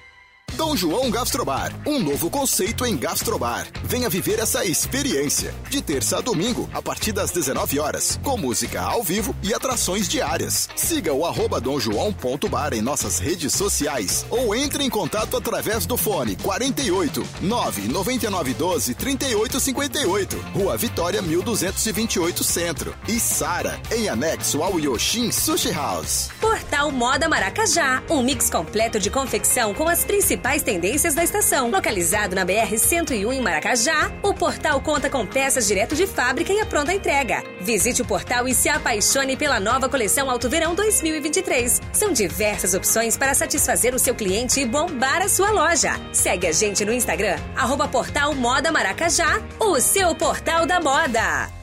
Dom João Gastrobar, um novo conceito em gastrobar. Venha viver essa experiência. De terça a domingo, a partir das 19 horas, com música ao vivo e atrações diárias. Siga o arroba domjoão.bar em nossas redes sociais ou entre em contato através do fone 48 99912 3858, Rua Vitória 1228 Centro e Sara, em anexo ao Yoshin Sushi House. Portal Moda Maracajá, um mix completo de confecção com as principais tendências da estação. Localizado na BR-101 em Maracajá, o portal conta com peças direto de fábrica e a pronta entrega. Visite o portal e se apaixone pela nova coleção Alto Verão 2023. São diversas opções para satisfazer o seu cliente e bombar a sua loja. Segue a gente no Instagram, arroba portal Moda Maracajá, o seu portal da moda.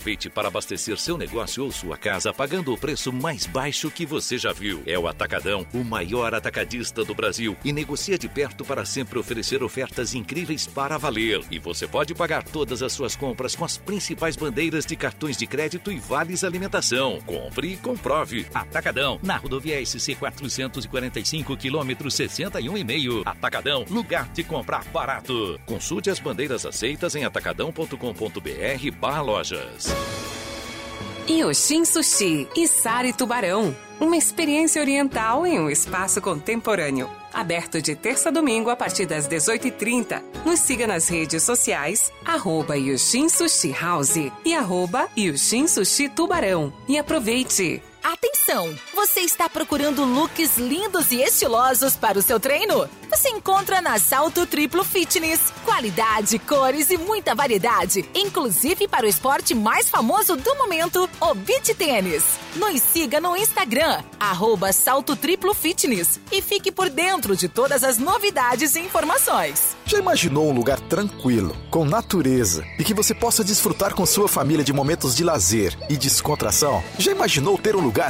Aproveite para abastecer seu negócio ou sua casa pagando o preço mais baixo que você já viu. É o Atacadão, o maior atacadista do Brasil e negocia de perto para sempre oferecer ofertas incríveis para valer. E você pode pagar todas as suas compras com as principais bandeiras de cartões de crédito e vales alimentação. Compre e comprove. Atacadão, na rodovia SC 445, quilômetro 61,5. Atacadão, lugar de comprar barato. Consulte as bandeiras aceitas em atacadão.com.br barra lojas. Yoshin Sushi e Sari Tubarão. Uma experiência oriental em um espaço contemporâneo. Aberto de terça a domingo a partir das 18h30. Nos siga nas redes sociais, arroba Yoshin Sushi House e arroba Yoshin Sushi Tubarão. E aproveite! Atenção! Você está procurando looks lindos e estilosos para o seu treino? Você encontra na Salto Triplo Fitness. Qualidade, cores e muita variedade, inclusive para o esporte mais famoso do momento, o beach tênis. Nos siga no Instagram, arroba Salto Triplo Fitness e fique por dentro de todas as novidades e informações. Já imaginou um lugar tranquilo, com natureza e que você possa desfrutar com sua família de momentos de lazer e descontração? Já imaginou ter um lugar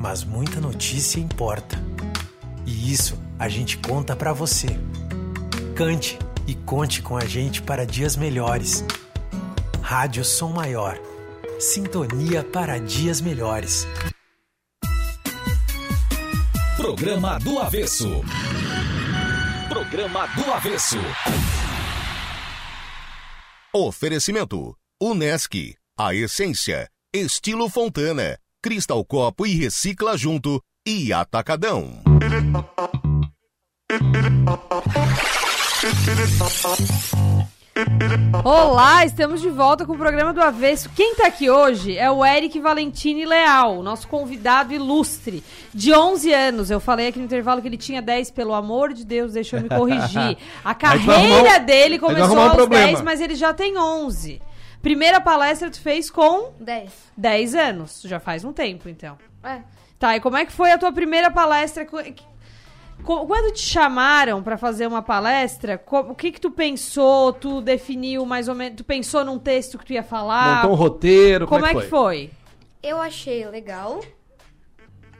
mas muita notícia importa. E isso a gente conta pra você. Cante e conte com a gente para dias melhores. Rádio Som Maior. Sintonia para dias melhores. Programa do Avesso. Programa do Avesso. Oferecimento: Unesc, a essência, estilo Fontana, Cristal Copo e Recicla Junto e Atacadão. Olá, estamos de volta com o programa do Avesso. Quem tá aqui hoje é o Eric Valentini Leal, nosso convidado ilustre, de 11 anos. Eu falei aqui no intervalo que ele tinha 10, pelo amor de Deus, deixa eu me corrigir. A carreira arrumar dele começou um aos problema. 10, mas ele já tem 11. Primeira palestra tu fez com 10. 10 anos. Já faz um tempo, então. É. Tá, e como é que foi a tua primeira palestra? Quando te chamaram pra fazer uma palestra, o que que tu pensou? Tu definiu mais ou menos, tu pensou num texto que tu ia falar? Montou um roteiro, Como, como é que foi? Eu achei legal.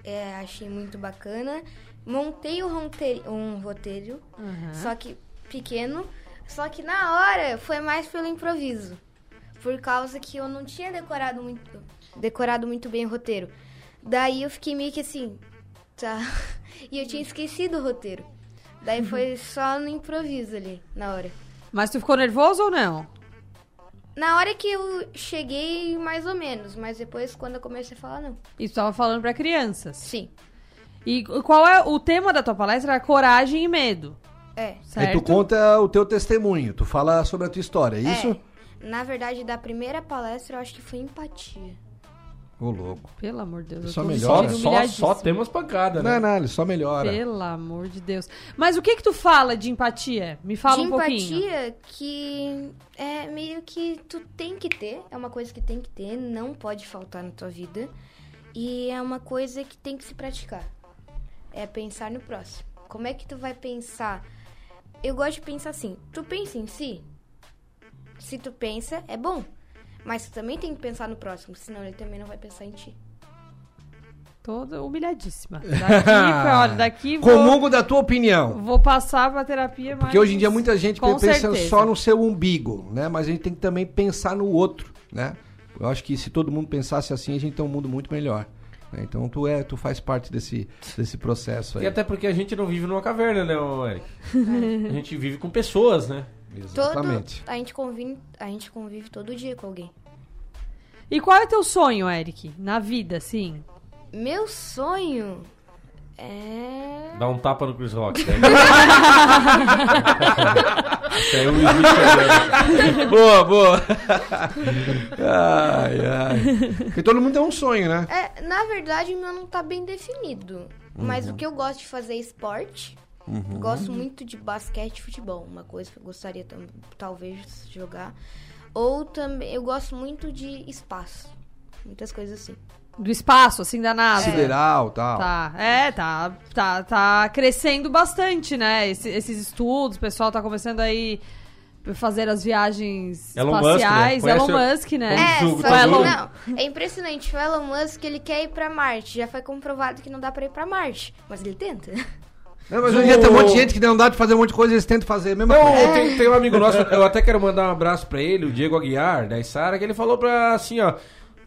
É, achei muito bacana. Montei um roteiro, um roteiro Uhum. só que pequeno. Só que na hora foi mais pelo improviso. Por causa que eu não tinha decorado muito, decorado muito bem o roteiro. Daí eu fiquei meio que assim, tá. E eu tinha esquecido o roteiro. Daí foi só no improviso ali, na hora. Mas tu ficou nervoso ou não? Na hora que eu cheguei, mais ou menos. Mas depois, quando eu comecei a falar, não. E tu tava falando pra crianças? Sim. E qual é o tema da tua palestra? Era coragem e medo. É. Aí Certo? tu conta o teu testemunho, tu fala sobre a tua história, é isso? É, na verdade, da primeira palestra, eu acho que foi empatia. Ô, louco. Pelo amor de Deus. eu Só melhora. Só, só temos pancada, Não né? é nada, ele só melhora. Pelo amor de Deus. Mas o que que tu fala de empatia? Me fala de um pouquinho. empatia que é meio que tu tem que ter, é uma coisa que tem que ter, não pode faltar na tua vida. E é uma coisa que tem que se praticar. É pensar no próximo. Como é que tu vai pensar? Eu gosto de pensar assim, tu pensa em si? Se tu pensa, é bom. Mas tu também tem que pensar no próximo, senão ele também não vai pensar em ti. Toda humilhadíssima. Daqui, olha, daqui vou, Comungo da tua opinião. vou passar pra terapia, mas... Porque hoje em dia muita gente pensa certeza. só no seu umbigo, né? Mas a gente tem que também pensar no outro, né? Eu acho que se todo mundo pensasse assim, a gente tem um mundo muito melhor. né? Então tu é, tu faz parte desse, desse processo aí. E até porque a gente não vive numa caverna, né, Eric? A gente vive com pessoas, né? Todo, a gente convive, a gente convive todo dia com alguém. E qual é teu sonho, Eric? Na vida, assim? Meu sonho é Dá um tapa no Chris Rock. Né? É boa, boa. ai, ai. Porque todo mundo tem um sonho, né? É, na verdade, o meu não tá bem definido. Mas Uhum. o que eu gosto de fazer é esporte. Uhum. Gosto muito de basquete e futebol. Uma coisa que eu gostaria talvez jogar. Ou também, eu gosto muito de espaço. Muitas coisas assim. Do espaço, assim, da NASA. Sideral, tal. Tá, é, tá, tá, tá crescendo bastante, né? Esse- esses estudos, o pessoal tá começando aí fazer as viagens Elon Musk, né? espaciais. Elon o- Musk, né? É, Jogo, só tá que doido? não. É impressionante. O Elon Musk, ele quer ir pra Marte. Já foi comprovado que não dá pra ir pra Marte. Mas ele tenta. Não, mas hoje dia tem um monte de gente que não dá de fazer um monte de coisa e eles tentam fazer a mesma Não, coisa. tem, tem um amigo nosso, eu até quero mandar um abraço pra ele, o Diego Aguiar, da Sara, que ele falou pra assim, ó.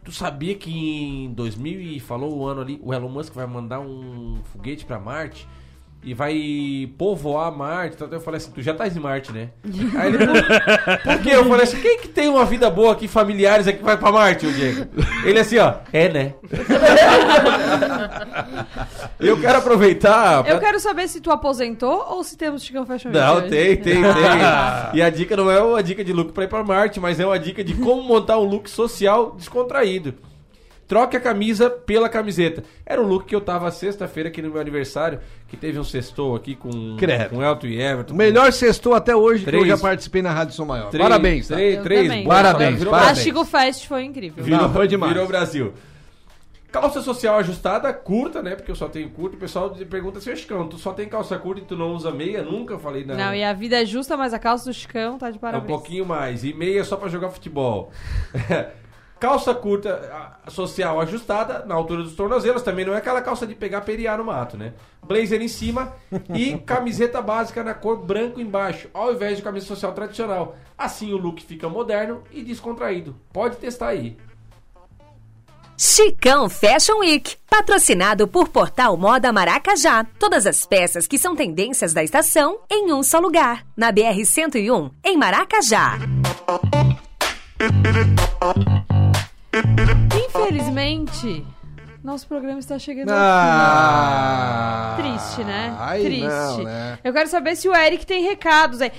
Tu sabia que em 2000 e falou o ano ali, o Elon Musk vai mandar um foguete pra Marte? E vai povoar Marte. Então eu falei assim, tu já tá em Marte, né? Aí ele, por, por quê? Eu falei assim, quem que tem uma vida boa aqui, familiares aqui, vai pra Marte, o Diego? Ele assim, ó, é, né? Eu quero aproveitar... pra- Eu quero saber se tu aposentou ou se temos Chicão Fashion Week Não, hoje. tem, tem, tem. E a dica não é uma dica de look pra ir pra Marte, mas é uma dica de como montar um look social descontraído. Troque a camisa pela camiseta. Era o look que eu tava sexta-feira aqui no meu aniversário, que teve um sextou aqui com, Credo. com Elton e Everton. O melhor sextou até hoje que eu Três. já participei na Rádio Som Maior. Três- parabéns. tá? três- três boas Parabéns, Virou, A parabéns. Chico Fest foi incrível. virou, Não, foi demais. virou Brasil. Calça social ajustada, curta, né? Porque eu só tenho curta. O pessoal pergunta assim, Chicão, tu só tem calça curta e tu não usa meia? Nunca falei, não. Não, e a vida é justa, mas a calça do Chicão tá de É um parabéns. pouquinho mais. E meia só pra jogar futebol. calça curta social ajustada na altura dos tornozelos. Também não é aquela calça de pegar periar no mato, né? Blazer em cima e camiseta básica na cor branco embaixo, ao invés de camisa social tradicional. Assim o look fica moderno e descontraído. Pode testar aí. Chicão Fashion Week, patrocinado por Portal Moda Maracajá. Todas as peças que são tendências da estação em um só lugar. Na BR-101, em Maracajá. Infelizmente, nosso programa está chegando Ah. ao fim. Triste, né? Ai, Triste. não, né? Eu quero saber se o Eric tem recados aí.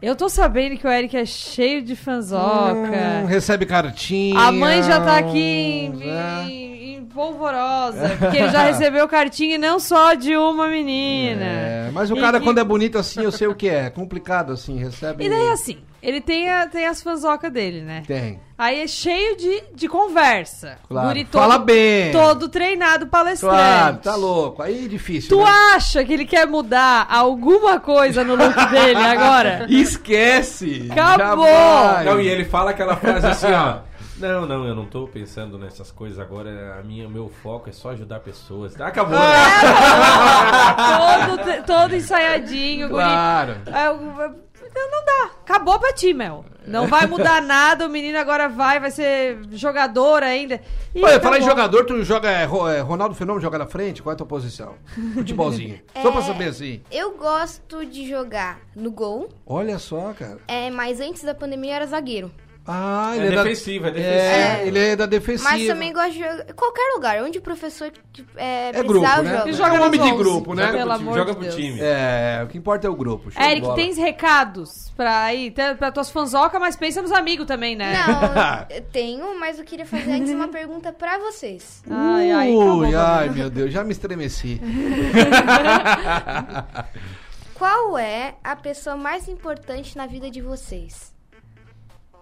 Eu tô sabendo que o Eric é cheio de fanzoca. Hum, recebe cartinha. A mãe já tá aqui em? Polvorosa, porque ele já recebeu cartinha e não só de uma menina. É, mas o E cara, que- quando é bonito assim, eu sei o que é. É complicado assim, recebe. E daí assim, ele tem, a- tem as fanzocas dele, né? Tem. Aí é cheio de, de conversa. Claro. Guri Fala bem. Todo treinado palestrante. Claro, tá louco. Aí é difícil. Tu né? acha que ele quer mudar alguma coisa no look dele agora? Esquece! Acabou! Jamais. Não, e ele fala aquela frase assim, ó. Não, não, eu não tô pensando nessas coisas agora. A minha, o meu foco é só ajudar pessoas. Acabou, né? todo, todo ensaiadinho, guri. Claro. É, o- é, Não, dá. Acabou pra ti, Mel. Não vai mudar nada, o menino agora vai, vai ser jogador ainda. E Olha, tá falar em jogador, tu joga. É, é, Ronaldo Fenômeno joga na frente? Qual é a tua posição? Futebolzinho. Só pra É. saber assim. Eu gosto de jogar no gol, Olha só, cara. é, mas antes da pandemia eu era zagueiro. Ah, É ele é, da- defensivo, é É, defensivo. ele é da defensiva. Mas também gosto de jogar em qualquer lugar, onde o professor é, É precisar, grupo, né? jogo. Ele joga é um homem de grupo, né? Joga Pelo pro time, amor joga pro Deus. time. É, o que importa é o grupo. show de Eric, bola. tens recados pra ir, tem- pra tuas fanzocas, mas pensa nos amigos também, né? Não, eu tenho, mas eu queria fazer antes uma pergunta pra vocês. Ai, ai, Ui, pra ai, meu Deus, já me estremeci. Qual é a pessoa mais importante na vida de vocês?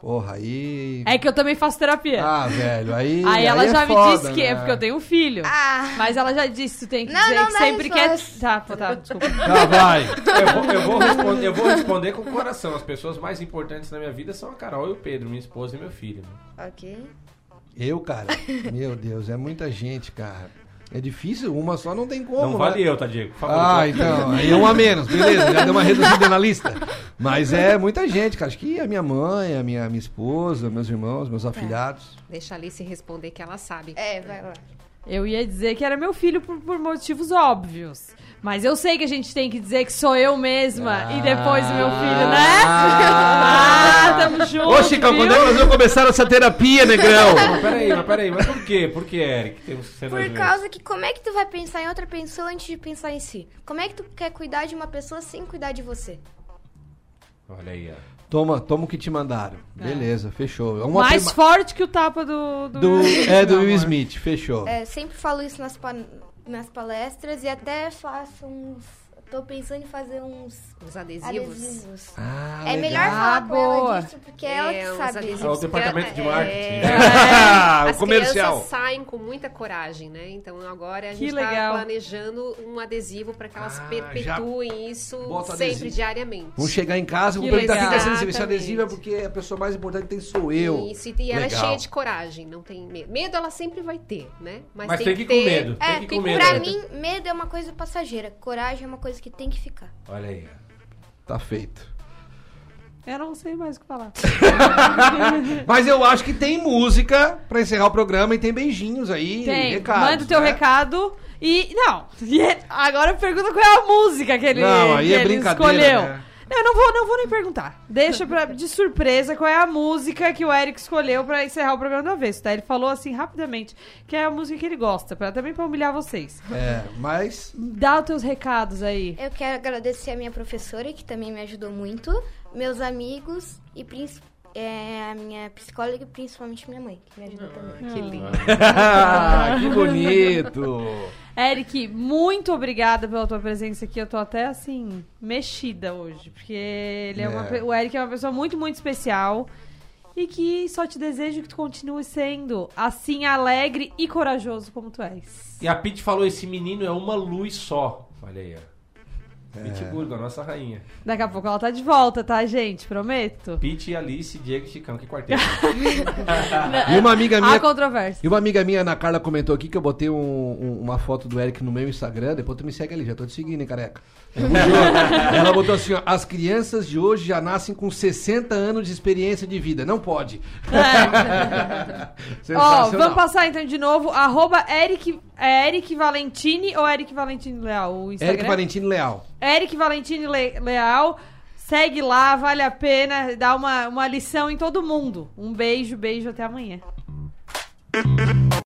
Porra, aí. É que eu também faço terapia. Ah, velho, aí. Aí ela é já me foda, disse que é né? porque eu tenho um filho. Ah. Mas ela já disse, tu tem que Não, dizer não que dá sempre quer. resposta. Tá, pô, tá, desculpa. Já vai. Eu vou, eu vou responder, eu vou responder com o coração. As pessoas mais importantes na minha vida são a Carol e o Pedro, minha esposa e meu filho. né? Ok. Eu, cara, meu Deus, é muita gente, cara. É difícil, uma só não tem como. Não né? vale eu, tá, Diego? Por favor, Ah, então, aí é um a menos, beleza, já deu uma reduzida na lista. Mas é muita gente, cara. Acho que a minha mãe, a minha, minha esposa, meus irmãos, meus afilhados. Deixa a Alice responder que ela sabe. É, vai lá. Eu ia dizer que era meu filho por, por motivos óbvios. Mas eu sei que a gente tem que dizer que sou eu mesma e depois o meu filho, né? Ah, tamo junto. Ô, Chicão, viu? quando é que nós vamos começar essa terapia, negrão? Mas peraí, mas peraí, mas por quê? Por que, Eric? Temos que ser nós Por causa que como é que tu vai pensar em outra pessoa antes de pensar em si? Como é que tu quer cuidar de uma pessoa sem cuidar de você? Olha aí, ó. Toma, toma o que te mandaram. Beleza, fechou. É uma Mais prima- forte que o tapa do. do, do, É, do Will. Smith, fechou. É, sempre falo isso nas, pa- nas palestras e até faço uns. Tô pensando em fazer uns Uns adesivos. adesivos. Ah, é legal. melhor falar Ah, com boa. ela disso, porque é ela É, que sabe. adesivos É o departamento que- de marketing. Ah, o As comercial. crianças saem com muita coragem, né? Então agora a Que gente legal. tá planejando um adesivo para que elas Ah, perpetuem isso sempre, adesivo. diariamente. Vamos chegar em casa, Que vou perguntar esse Exatamente. adesivo é porque a pessoa mais importante tem sou eu. Isso, e ela é Legal. cheia de coragem, não tem medo. Medo ela sempre vai ter, né? Mas tem que ir com medo. Tem É, que tem, com medo. pra mim, medo é uma coisa passageira. Coragem é uma coisa que tem que ficar. Olha aí. Tá feito. Eu não sei mais o que falar. Mas eu acho que tem música pra encerrar o programa e tem beijinhos aí, Tem, recados, manda o teu né? recado. E. Não. e é- agora pergunta qual é a música que ele, Não, aí que é ele brincadeira, escolheu. né? Não, eu não vou, não vou nem perguntar. Deixa pra, de surpresa qual é a música que o Eric escolheu pra encerrar o programa do avesso, tá? Ele falou assim rapidamente que é a música que ele gosta, pra, também pra humilhar vocês. É, mas. Dá os teus recados aí. Eu quero agradecer a minha professora, que também me ajudou muito, meus amigos e princi- é, a minha psicóloga e principalmente minha mãe, que me ajudou também. Que lindo. que bonito! Eric, muito obrigada pela tua presença aqui. Eu tô até assim, mexida hoje. Porque ele é uma É. pe- o Eric é uma pessoa muito, muito especial. E que só te desejo que tu continue sendo assim alegre e corajoso como tu és. E a Pete falou: esse menino é uma luz só. Olha aí, ó. É. Pitbull, a nossa rainha. Daqui a pouco ela tá de volta, tá, gente? Prometo. Pete, Alice, Diego e Chicão, que quarteto. E uma amiga minha. Há controvérsia. E uma amiga minha, Ana Carla, comentou aqui que eu botei um- um- uma foto do Eric no meu Instagram. Depois tu me segue ali, já tô te seguindo, hein, careca. Ela botou assim: ó, as crianças de hoje já nascem com 60 anos de experiência de vida. Não pode. Ó, Sensacional. vamos passar então de novo. Arroba Eric, é Eric Valentini ou Eric Valentini Leal? O Instagram? Eric Valentino Leal. Eric Valentini Le- Leal. Segue lá, vale a pena. Dá uma, uma lição em todo mundo. Um beijo, beijo, até amanhã.